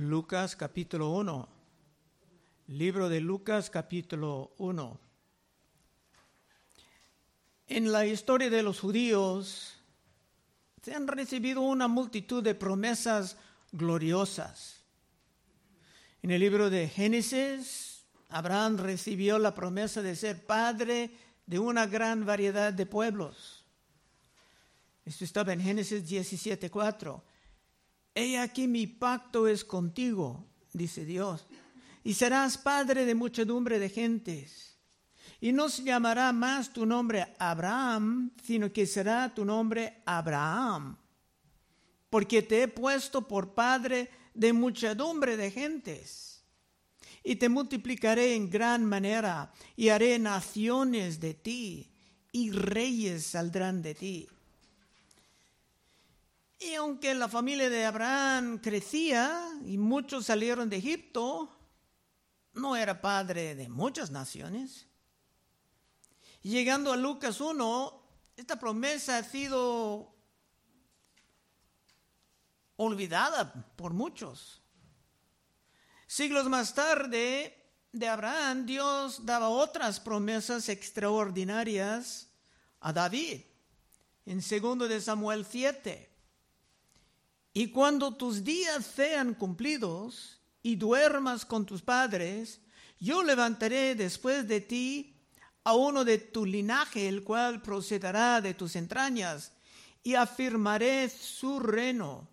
Lucas capítulo 1. Libro de Lucas capítulo 1. En la historia de los judíos se han recibido una multitud de promesas gloriosas. En el libro de Génesis, Abraham recibió la promesa de ser padre de una gran variedad de pueblos. Esto estaba en Génesis 17:4. He aquí mi pacto es contigo, dice Dios, y serás padre de muchedumbre de gentes. Y no se llamará más tu nombre Abraham, sino que será tu nombre Abraham, porque te he puesto por padre de muchedumbre de gentes. Y te multiplicaré en gran manera, y haré naciones de ti, y reyes saldrán de ti. Y aunque la familia de Abraham crecía y muchos salieron de Egipto, no era padre de muchas naciones. Llegando a Lucas 1, esta promesa ha sido olvidada por muchos. Siglos más tarde de Abraham, Dios daba otras promesas extraordinarias a David. En 2 de Samuel 7. Y cuando tus días sean cumplidos y duermas con tus padres, yo levantaré después de ti a uno de tu linaje, el cual procederá de tus entrañas, y afirmaré su reino.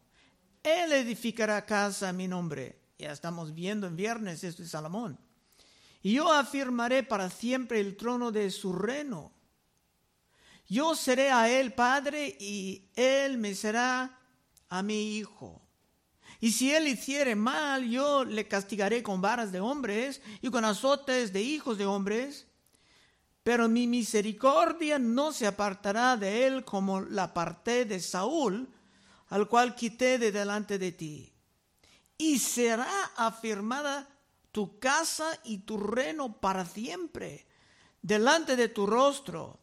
Él edificará casa a mi nombre. Ya estamos viendo en viernes esto de Salomón. Y yo afirmaré para siempre el trono de su reino. Yo seré a él padre y él me será a mi hijo. Y si él hiciere mal, yo le castigaré con varas de hombres y con azotes de hijos de hombres. Pero mi misericordia no se apartará de él como la aparté de Saúl, al cual quité de delante de ti. Y será afirmada tu casa y tu reino para siempre, delante de tu rostro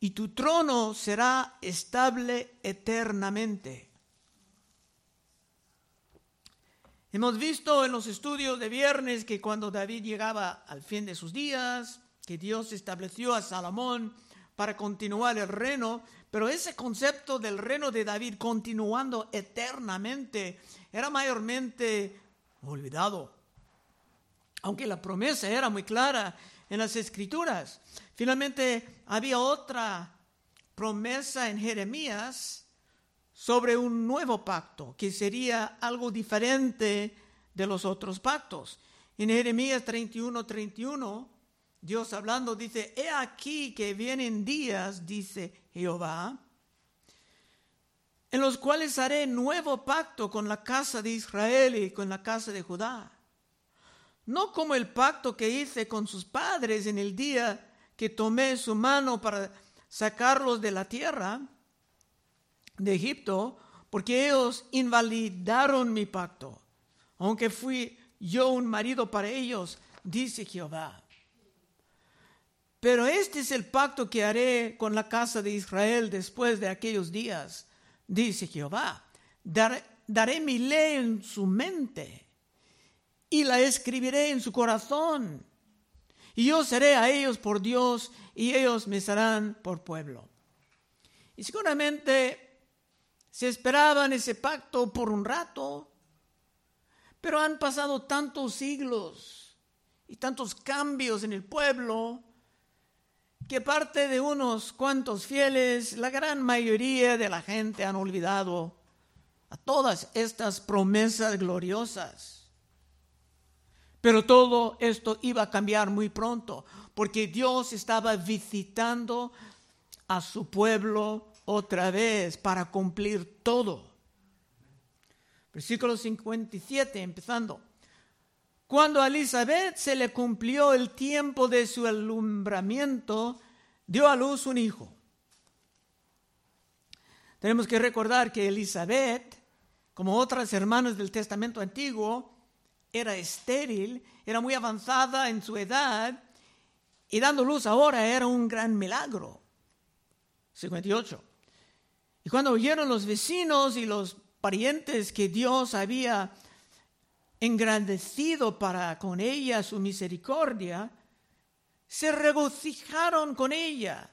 y tu trono será estable eternamente. Hemos visto en los estudios de viernes que cuando David llegaba al fin de sus días, que Dios estableció a Salomón para continuar el reino, pero ese concepto del reino de David continuando eternamente era mayormente olvidado. Aunque la promesa era muy clara en las escrituras. Finalmente, había otra promesa en Jeremías sobre un nuevo pacto, que sería algo diferente de los otros pactos. En Jeremías 31, 31, Dios hablando dice, he aquí que vienen días, dice Jehová, en los cuales haré nuevo pacto con la casa de Israel y con la casa de Judá no como el pacto que hice con sus padres en el día que tomé su mano para sacarlos de la tierra de Egipto, porque ellos invalidaron mi pacto, aunque fui yo un marido para ellos, dice Jehová. Pero este es el pacto que haré con la casa de Israel después de aquellos días, dice Jehová. daré mi ley en su mente y la escribiré en su corazón. Y yo seré a ellos por Dios y ellos me serán por pueblo. Y seguramente se esperaban ese pacto por un rato, pero han pasado tantos siglos y tantos cambios en el pueblo que parte de unos cuantos fieles, la gran mayoría de la gente han olvidado a todas estas promesas gloriosas. Pero todo esto iba a cambiar muy pronto, porque Dios estaba visitando a su pueblo otra vez para cumplir todo. Versículo 57, empezando. Cuando a Elizabeth se le cumplió el tiempo de su alumbramiento, dio a luz un hijo. Tenemos que recordar que Elizabeth, como otras hermanas del Testamento Antiguo, era estéril, era muy avanzada en su edad y dando luz ahora era un gran milagro. 58. Y cuando oyeron los vecinos y los parientes que Dios había engrandecido para con ella su misericordia, se regocijaron con ella.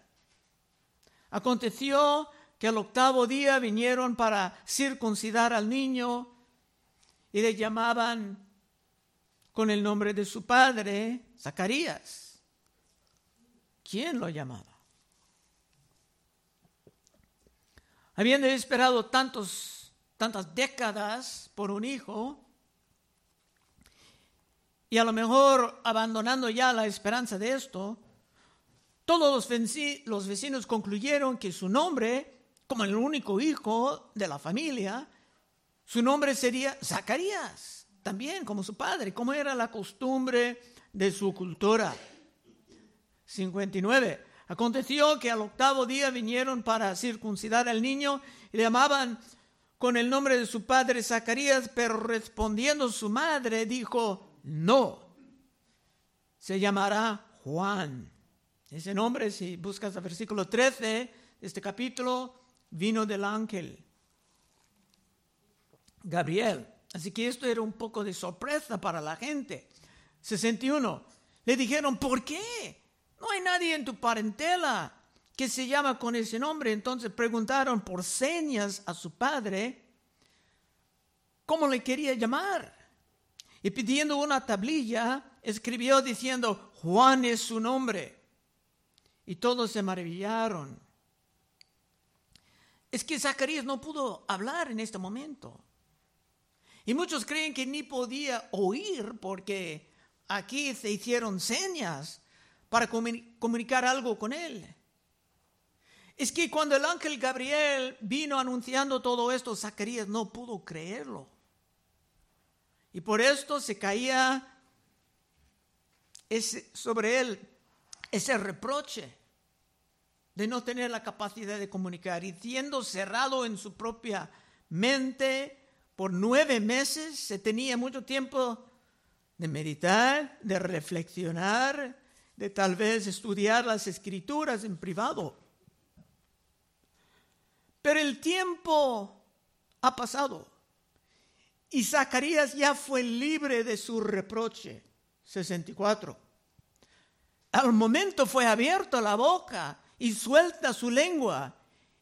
Aconteció que al octavo día vinieron para circuncidar al niño y le llamaban con el nombre de su padre, Zacarías. ¿Quién lo llamaba? Habiendo esperado tantos, tantas décadas por un hijo, y a lo mejor abandonando ya la esperanza de esto, todos los vecinos concluyeron que su nombre, como el único hijo de la familia, su nombre sería Zacarías, también como su padre, como era la costumbre de su cultura. 59. Aconteció que al octavo día vinieron para circuncidar al niño y le llamaban con el nombre de su padre Zacarías, pero respondiendo su madre dijo, no, se llamará Juan. Ese nombre, si buscas el versículo 13 de este capítulo, vino del ángel Gabriel. Así que esto era un poco de sorpresa para la gente. 61. Le dijeron, ¿por qué? No hay nadie en tu parentela que se llama con ese nombre. Entonces preguntaron por señas a su padre cómo le quería llamar y pidiendo una tablilla, escribió diciendo, Juan es su nombre. Y todos se maravillaron. Es que Zacarías no pudo hablar en este momento. Y muchos creen que ni podía oír porque aquí se hicieron señas para comunicar algo con él. Es que cuando el ángel Gabriel vino anunciando todo esto, Zacarías no pudo creerlo. Y por esto se caía ese, sobre él ese reproche de no tener la capacidad de comunicar y siendo cerrado en su propia mente por nueve meses, se tenía mucho tiempo de meditar, de reflexionar, de tal vez estudiar las escrituras en privado. Pero el tiempo ha pasado. Y Zacarías ya fue libre de su reproche. 64. Al momento fue abierta la boca y suelta su lengua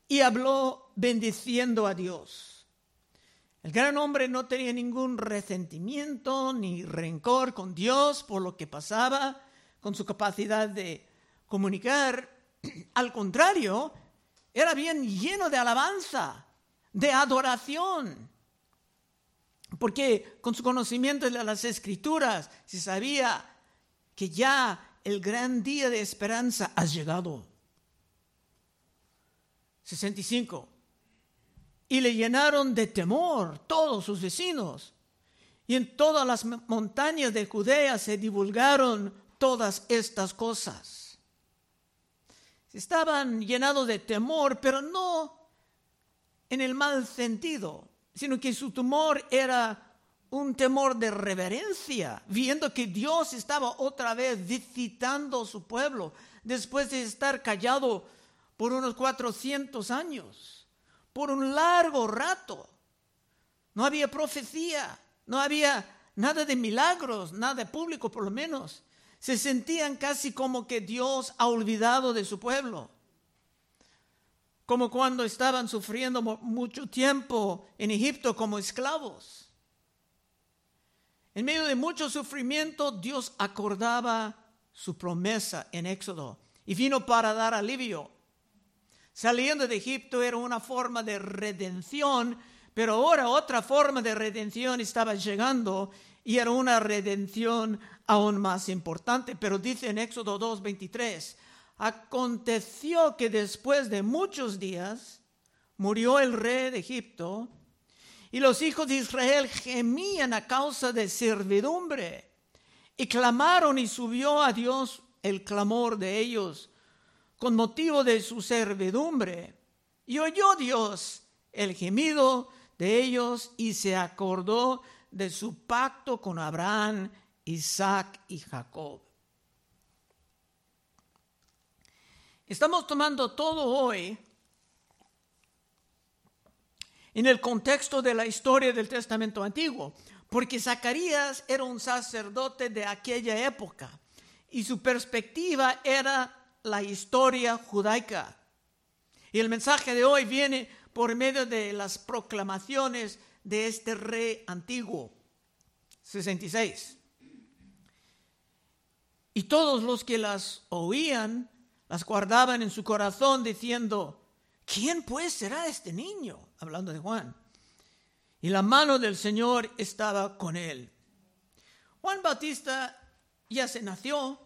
y habló bendiciendo a Dios. El gran hombre no tenía ningún resentimiento ni rencor con Dios por lo que pasaba, con su capacidad de comunicar. Al contrario, era bien lleno de alabanza, de adoración porque con su conocimiento de las escrituras se sabía que ya el gran día de esperanza ha llegado. 65. Y le llenaron de temor todos sus vecinos. Y en todas las montañas de Judea se divulgaron todas estas cosas. Estaban llenados de temor, pero no en el mal sentido, sino que su temor era un temor de reverencia, viendo que Dios estaba otra vez visitando su pueblo después de estar callado por unos 400 años, por un largo rato. No había profecía, no había nada de milagros, nada público por lo menos. Se sentían casi como que Dios ha olvidado de su pueblo como cuando estaban sufriendo mucho tiempo en Egipto como esclavos. En medio de mucho sufrimiento, Dios acordaba su promesa en Éxodo y vino para dar alivio. Saliendo de Egipto era una forma de redención, pero ahora otra forma de redención estaba llegando y era una redención aún más importante. Pero dice en Éxodo 2.23, Aconteció que después de muchos días murió el rey de Egipto y los hijos de Israel gemían a causa de servidumbre y clamaron y subió a Dios el clamor de ellos con motivo de su servidumbre. Y oyó Dios el gemido de ellos y se acordó de su pacto con Abraham, Isaac y Jacob. Estamos tomando todo hoy en el contexto de la historia del Testamento Antiguo, porque Zacarías era un sacerdote de aquella época y su perspectiva era la historia judaica. Y el mensaje de hoy viene por medio de las proclamaciones de este rey antiguo. 66. Y todos los que las oían las guardaban en su corazón diciendo, ¿quién pues será este niño? Hablando de Juan. Y la mano del Señor estaba con él. Juan Bautista ya se nació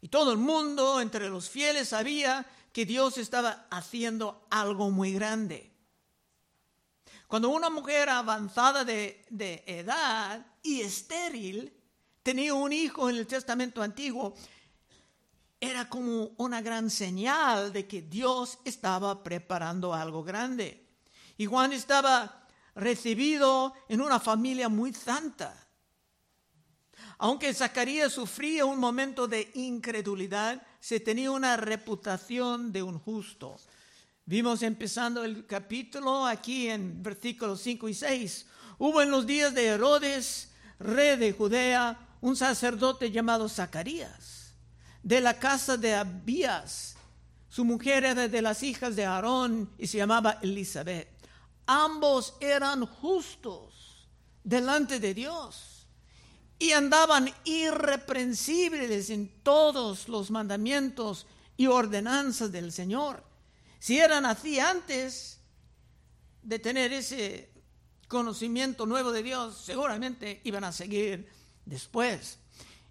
y todo el mundo entre los fieles sabía que Dios estaba haciendo algo muy grande. Cuando una mujer avanzada de, edad y estéril tenía un hijo en el Testamento Antiguo, era como una gran señal de que Dios estaba preparando algo grande. Y Juan estaba recibido en una familia muy santa. Aunque Zacarías sufría un momento de incredulidad, se tenía una reputación de un justo. Vimos empezando el capítulo aquí en versículos 5 y 6. Hubo en los días de Herodes, rey de Judea, un sacerdote llamado Zacarías, de la casa de Abías. Su mujer era de las hijas de Aarón y se llamaba Elizabeth. Ambos eran justos delante de Dios y andaban irreprensibles en todos los mandamientos y ordenanzas del Señor. Si eran así antes de tener ese conocimiento nuevo de Dios, seguramente iban a seguir después.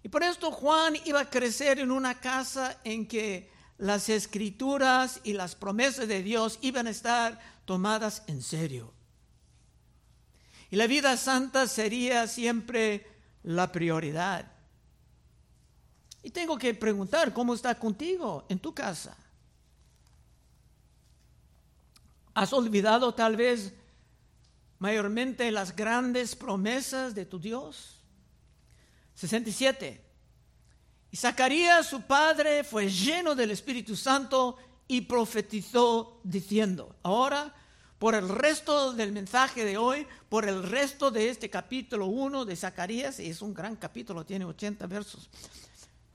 Y por esto Juan iba a crecer en una casa en que las escrituras y las promesas de Dios iban a estar tomadas en serio. Y la vida santa sería siempre la prioridad. Y tengo que preguntar, ¿cómo está contigo en tu casa? ¿Has olvidado tal vez mayormente las grandes promesas de tu Dios? 67. Y Zacarías, su padre, fue lleno del Espíritu Santo y profetizó diciendo, ahora, por el resto del mensaje de hoy, por el resto de este capítulo 1 de Zacarías, y es un gran capítulo, tiene 80 versos,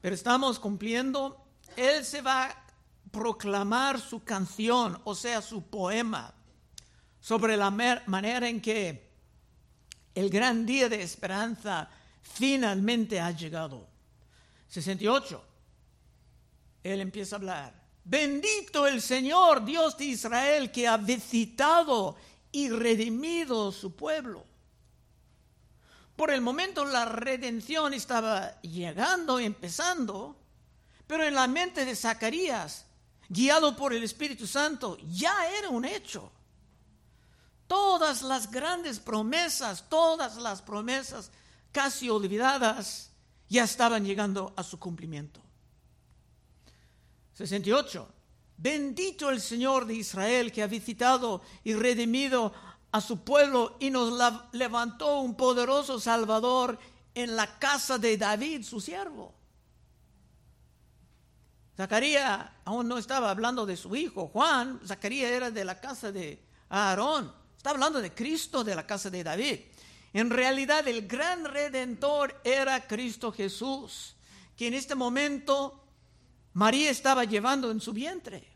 pero estamos cumpliendo, él se va a proclamar su canción, o sea, su poema, sobre la manera en que el gran día de esperanza finalmente ha llegado. 68. Él empieza a hablar. Bendito el Señor, Dios de Israel, que ha visitado y redimido su pueblo. Por el momento la redención estaba llegando, empezando, pero en la mente de Zacarías, guiado por el Espíritu Santo, ya era un hecho. Todas las grandes promesas, todas las promesas casi olvidadas, ya estaban llegando a su cumplimiento. 68. Bendito el Señor de Israel que ha visitado y redimido a su pueblo y nos levantó un poderoso Salvador en la casa de David, su siervo. Zacarías aún no estaba hablando de su hijo, Juan, Zacarías era de la casa de Aarón, está hablando de Cristo de la casa de David. En realidad el gran redentor era Cristo Jesús, que en este momento María estaba llevando en su vientre.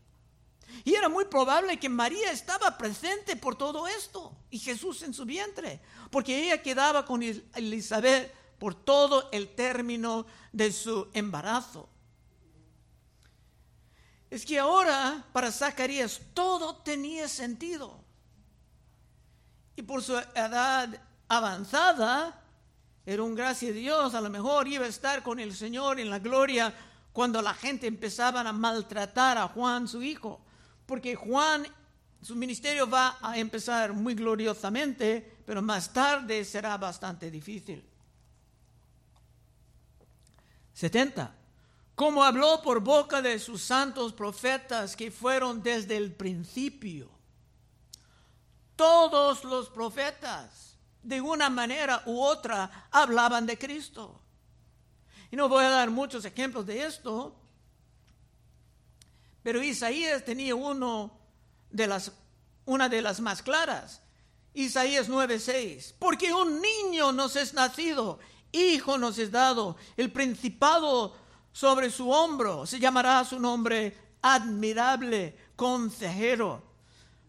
Y era muy probable que María estaba presente por todo esto y Jesús en su vientre, porque ella quedaba con Elizabeth por todo el término de su embarazo. Es que ahora para Zacarías todo tenía sentido. Y por su edad avanzada, era un gracia de Dios, a lo mejor iba a estar con el Señor en la gloria cuando la gente empezaba a maltratar a Juan, su hijo, porque Juan, su ministerio va a empezar muy gloriosamente, pero más tarde será bastante difícil. 70. Como habló por boca de sus santos profetas que fueron desde el principio. Todos los profetas de una manera u otra hablaban de Cristo. Y no voy a dar muchos ejemplos de esto, pero Isaías tenía uno de las, una de las más claras. Isaías 9:6, porque un niño nos es nacido, hijo nos es dado, el principado sobre su hombro, se llamará su nombre admirable, consejero,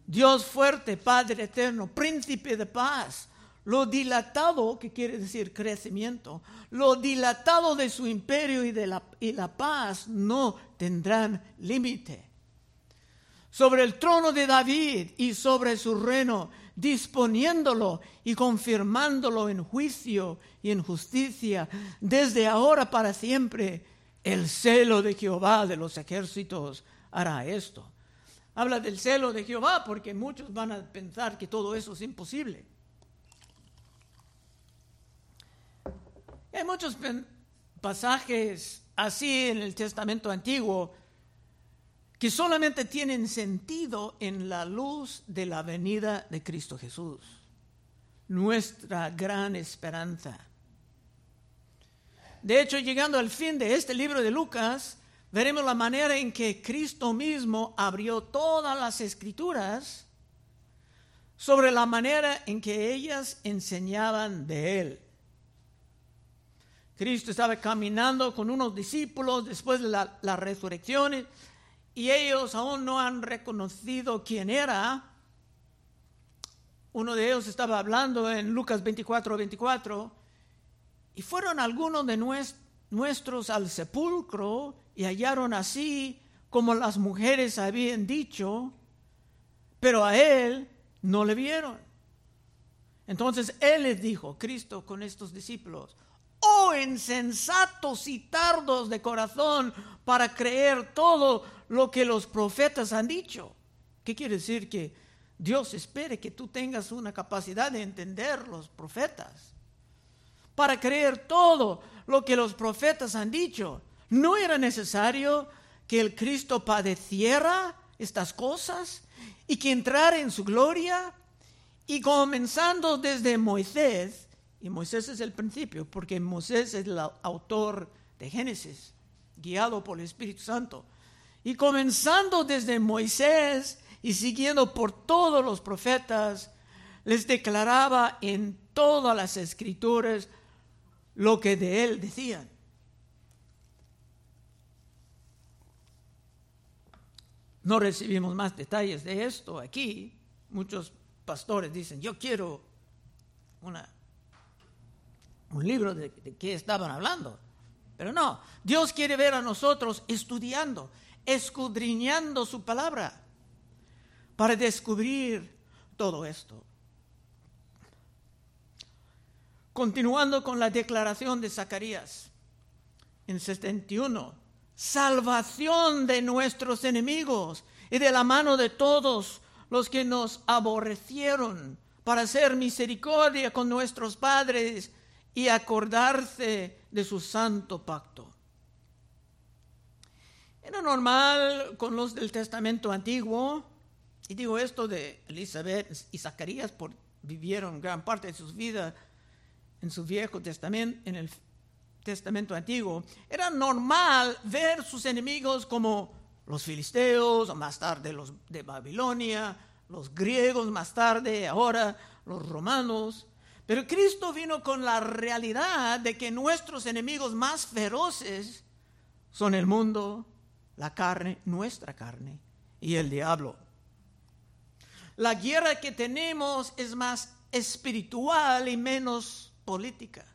Dios fuerte, Padre eterno, príncipe de paz. Lo dilatado, que quiere decir crecimiento, lo dilatado de su imperio y de la, y la paz no tendrán límite. Sobre el trono de David y sobre su reino, disponiéndolo y confirmándolo en juicio y en justicia, desde ahora para siempre, el celo de Jehová de los ejércitos hará esto. Habla del celo de Jehová porque muchos van a pensar que todo eso es imposible. Hay muchos pasajes así en el Testamento Antiguo que solamente tienen sentido en la luz de la venida de Cristo Jesús, nuestra gran esperanza. De hecho, llegando al fin de este libro de Lucas, veremos la manera en que Cristo mismo abrió todas las escrituras sobre la manera en que ellas enseñaban de Él. Cristo estaba caminando con unos discípulos después de la, la resurrección y ellos aún no han reconocido quién era. Uno de ellos estaba hablando en Lucas 24, 24, y fueron algunos de nuestros al sepulcro y hallaron así como las mujeres habían dicho, pero a él no le vieron. Entonces él les dijo, Cristo con estos discípulos, oh insensatos y tardos de corazón para creer todo lo que los profetas han dicho. ¿Qué quiere decir? Que Dios espere que tú tengas una capacidad de entender los profetas, para creer todo lo que los profetas han dicho. ¿No era necesario que el Cristo padeciera estas cosas y que entrara en su gloria? Y comenzando desde Moisés, y Moisés es el principio, porque Moisés es el autor de Génesis, guiado por el Espíritu Santo. Y comenzando desde Moisés y siguiendo por todos los profetas, les declaraba en todas las escrituras lo que de él decían. No recibimos más detalles de esto aquí. Muchos pastores dicen, yo quiero una, un libro de, de qué estaban hablando. Pero no, Dios quiere ver a nosotros estudiando, escudriñando su palabra para descubrir todo esto. Continuando con la declaración de Zacarías en 71, salvación de nuestros enemigos y de la mano de todos los que nos aborrecieron, para hacer misericordia con nuestros padres y acordarse de su santo pacto. Era normal con los del Testamento Antiguo, y digo esto de Elizabeth y Zacarías, por vivieron gran parte de sus vidas en su Viejo Testamento, en el Testamento Antiguo, era normal ver sus enemigos como los filisteos, más tarde los de Babilonia, los griegos más tarde, ahora los romanos. Pero Cristo vino con la realidad de que nuestros enemigos más feroces son el mundo, la carne, nuestra carne y el diablo. La guerra que tenemos es más espiritual y menos política.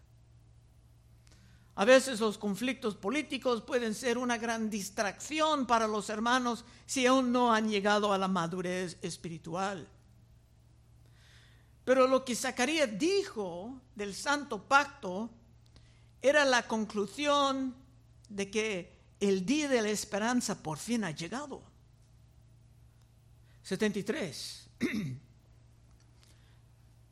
A veces los conflictos políticos pueden ser una gran distracción para los hermanos si aún no han llegado a la madurez espiritual. Pero lo que Zacarías dijo del santo pacto era la conclusión de que el día de la esperanza por fin ha llegado. 73.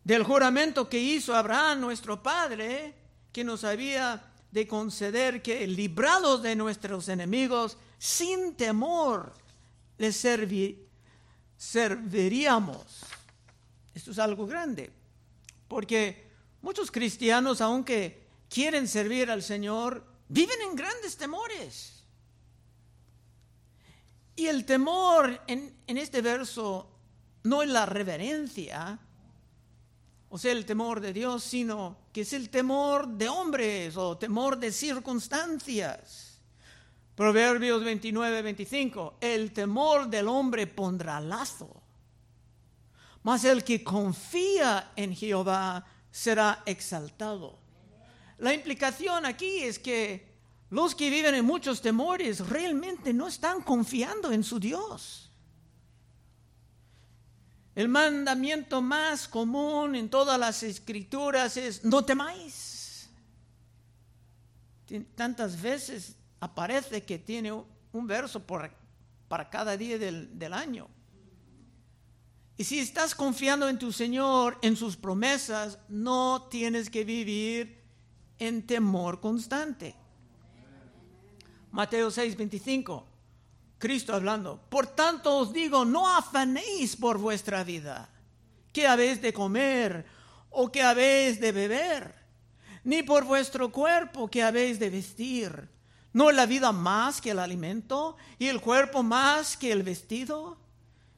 Del juramento que hizo Abraham, nuestro Padre, que nos había de conceder que, librados de nuestros enemigos, sin temor, les serviríamos. Esto es algo grande, porque muchos cristianos, aunque quieren servir al Señor, viven en grandes temores. Y el temor en, este verso no es la reverencia, o sea, el temor de Dios, sino que es el temor de hombres o temor de circunstancias. Proverbios 29, 25, el temor del hombre pondrá lazo, mas el que confía en Jehová será exaltado. La implicación aquí es que los que viven en muchos temores realmente no están confiando en su Dios. El mandamiento más común en todas las escrituras es no temáis. Tantas veces aparece que tiene un verso para cada día del, del año. Y si estás confiando en tu Señor, en sus promesas, no tienes que vivir en temor constante. Mateo 6, 25. Cristo hablando, por tanto os digo, no afanéis por vuestra vida, qué habéis de comer o qué habéis de beber, ni por vuestro cuerpo qué habéis de vestir. ¿No la vida más que el alimento y el cuerpo más que el vestido?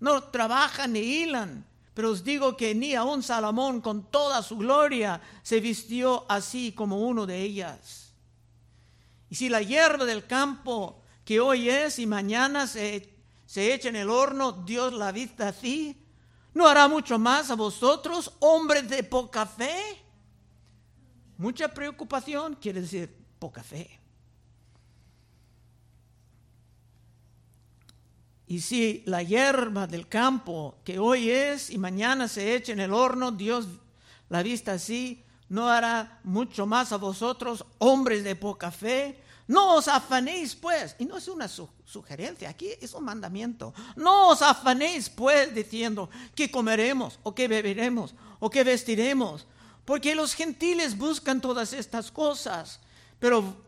No trabajan ni hilan, pero os digo que ni aun Salomón con toda su gloria se vistió así como uno de ellas. Y si la hierba del campo que hoy es y mañana se, se echa en el horno, Dios la vista así. ¿No hará mucho más a vosotros, hombres de poca fe? Mucha preocupación quiere decir poca fe. Y si la hierba del campo que hoy es y mañana se echa en el horno, Dios la vista así, no hará mucho más a vosotros, hombres de poca fe. No os afanéis pues, y no es una sugerencia, aquí es un mandamiento. No os afanéis pues diciendo que comeremos o que beberemos o que vestiremos, porque los gentiles buscan todas estas cosas, pero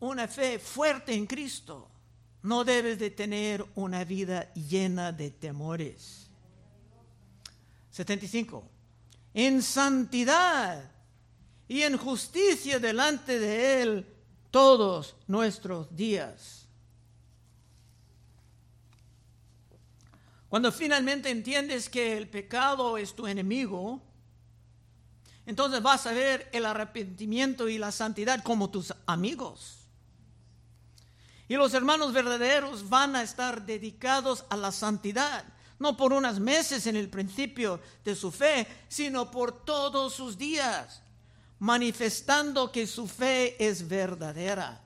una fe fuerte en Cristo, no debes de tener una vida llena de temores. 75. En santidad y en justicia delante de Él todos nuestros días. Cuando finalmente entiendes que el pecado es tu enemigo, entonces vas a ver el arrepentimiento y la santidad como tus amigos. Y los hermanos verdaderos van a estar dedicados a la santidad, no por unos meses en el principio de su fe, sino por todos sus días manifestando que su fe es verdadera.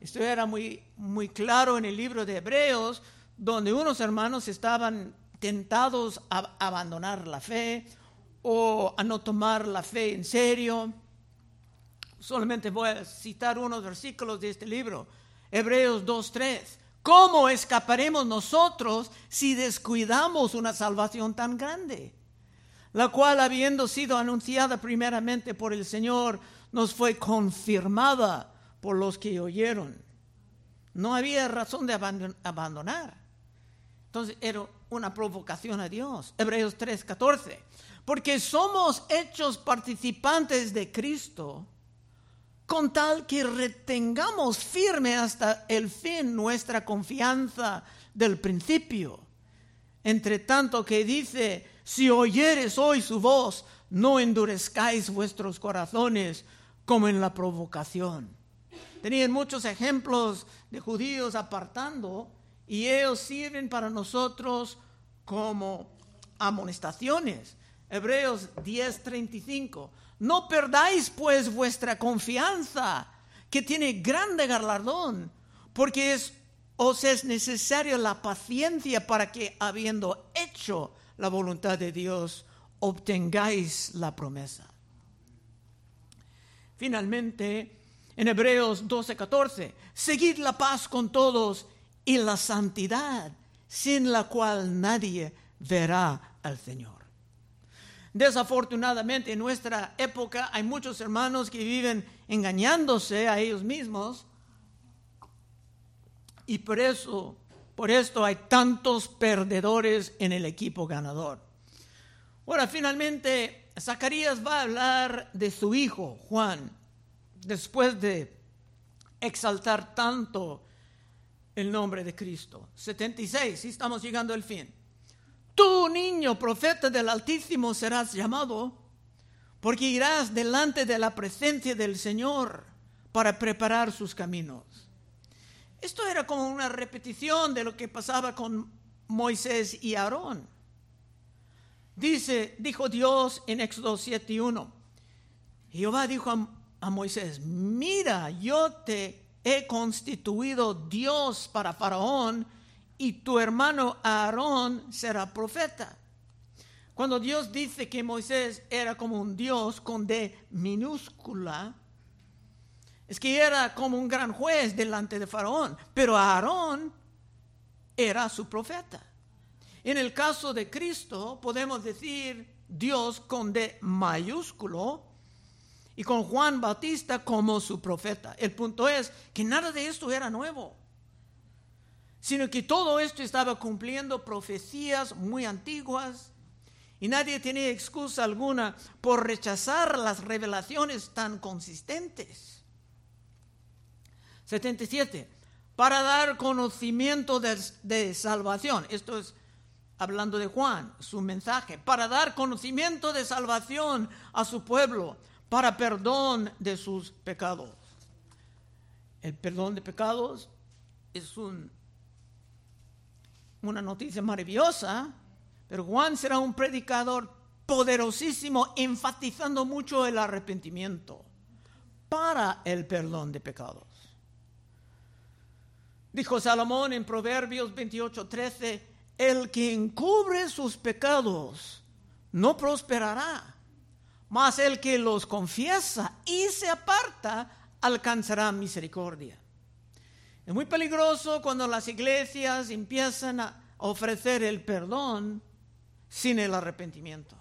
Esto era muy, muy claro en el libro de Hebreos, donde unos hermanos estaban tentados a abandonar la fe o a no tomar la fe en serio. Solamente voy a citar unos versículos de este libro. Hebreos 2.3. ¿Cómo escaparemos nosotros si descuidamos una salvación tan grande? la cual habiendo sido anunciada primeramente por el Señor, nos fue confirmada por los que oyeron. No había razón de abandonar. Entonces era una provocación a Dios. Hebreos 3:14. Porque somos hechos participantes de Cristo, con tal que retengamos firme hasta el fin nuestra confianza del principio. Entre tanto que dice, si oyeres hoy su voz, no endurezcáis vuestros corazones como en la provocación. Tenían muchos ejemplos de judíos apartando y ellos sirven para nosotros como amonestaciones. Hebreos 10:35. No perdáis pues vuestra confianza, que tiene grande galardón, porque os es necesaria la paciencia para que, habiendo hecho la voluntad de Dios, obtengáis la promesa. Finalmente, en Hebreos 12:14, seguid la paz con todos y la santidad, sin la cual nadie verá al Señor. Desafortunadamente en nuestra época hay muchos hermanos que viven engañándose a ellos mismos y por eso, por esto hay tantos perdedores en el equipo ganador. Ahora, finalmente, Zacarías va a hablar de su hijo, Juan, después de exaltar tanto el nombre de Cristo. 76, y estamos llegando al fin. Tú, niño, profeta del Altísimo, serás llamado, porque irás delante de la presencia del Señor para preparar sus caminos. Esto era como una repetición de lo que pasaba con Moisés y Aarón. Dice, dijo Dios en Éxodo 7 y 1. Jehová dijo a Moisés, mira, yo te he constituido Dios para Faraón y tu hermano Aarón será profeta. Cuando Dios dice que Moisés era como un Dios con D minúscula, es que era como un gran juez delante de Faraón, pero Aarón era su profeta. En el caso de Cristo podemos decir Dios con D mayúsculo y con Juan Bautista como su profeta. El punto es que nada de esto era nuevo sino que todo esto estaba cumpliendo profecías muy antiguas y nadie tenía excusa alguna por rechazar las revelaciones tan consistentes. 77. Para dar conocimiento de, de, salvación. Esto es hablando de Juan, su mensaje. Para dar conocimiento de salvación a su pueblo, para perdón de sus pecados. El perdón de pecados es un una noticia maravillosa, pero Juan será un predicador poderosísimo, enfatizando mucho el arrepentimiento para el perdón de pecados. Dijo Salomón en Proverbios 28:13, el que encubre sus pecados no prosperará, mas el que los confiesa y se aparta alcanzará misericordia. Es muy peligroso cuando las iglesias empiezan a ofrecer el perdón sin el arrepentimiento.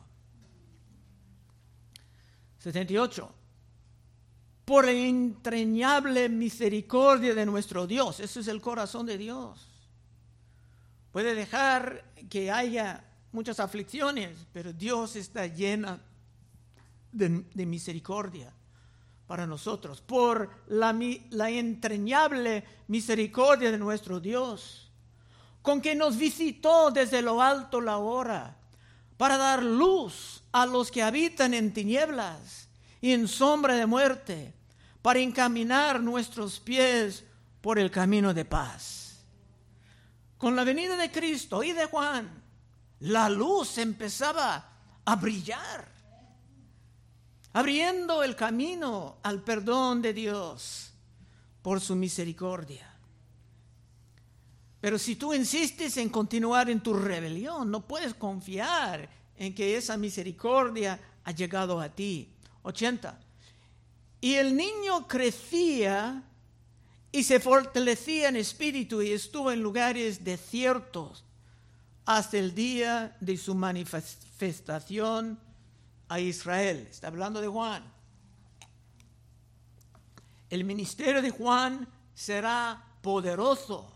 78. Por la entrañable misericordia de nuestro Dios. Ese es el corazón de Dios. Puede dejar que haya muchas aflicciones, pero Dios está llena de, de misericordia para nosotros, por la, la entrañable misericordia de nuestro Dios, con que nos visitó desde lo alto la hora, para dar luz a los que habitan en tinieblas y en sombra de muerte, para encaminar nuestros pies por el camino de paz. Con la venida de Cristo y de Juan, la luz empezaba a brillar abriendo el camino al perdón de Dios por su misericordia. Pero si tú insistes en continuar en tu rebelión, no puedes confiar en que esa misericordia ha llegado a ti. 80. Y el niño crecía y se fortalecía en espíritu y estuvo en lugares desiertos hasta el día de su manifestación a Israel. Está hablando de Juan. El ministerio de Juan será poderoso,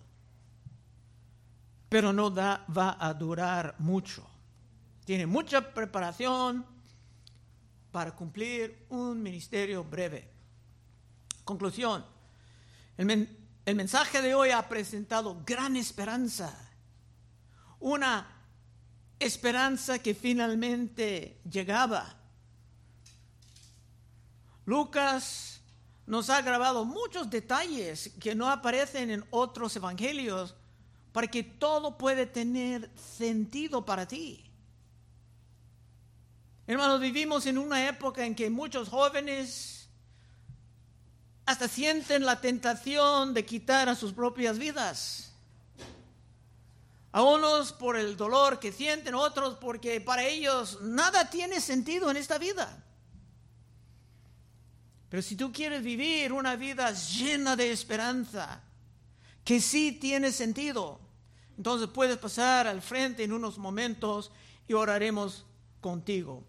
pero no va a durar mucho. Tiene mucha preparación para cumplir un ministerio breve. Conclusión. El, el mensaje de hoy ha presentado gran esperanza, una esperanza que finalmente llegaba. Lucas nos ha grabado muchos detalles que no aparecen en otros evangelios para que todo puede tener sentido para ti. Hermanos, vivimos en una época en que muchos jóvenes hasta sienten la tentación de quitar a sus propias vidas. A unos por el dolor que sienten, otros porque para ellos nada tiene sentido en esta vida. Pero si tú quieres vivir una vida llena de esperanza, que sí tiene sentido, entonces puedes pasar al frente en unos momentos y oraremos contigo.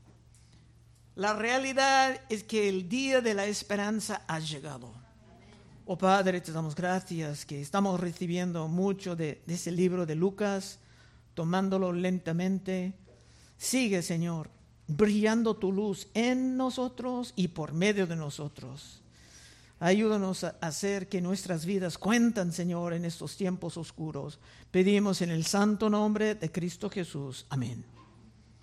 La realidad es que el día de la esperanza ha llegado. Oh Padre, te damos gracias que estamos recibiendo mucho de, ese libro de Lucas, tomándolo lentamente. Sigue, Señor, brillando tu luz en nosotros y por medio de nosotros. Ayúdanos a hacer que nuestras vidas cuentan, Señor, en estos tiempos oscuros. Pedimos en el santo nombre de Cristo Jesús. Amén.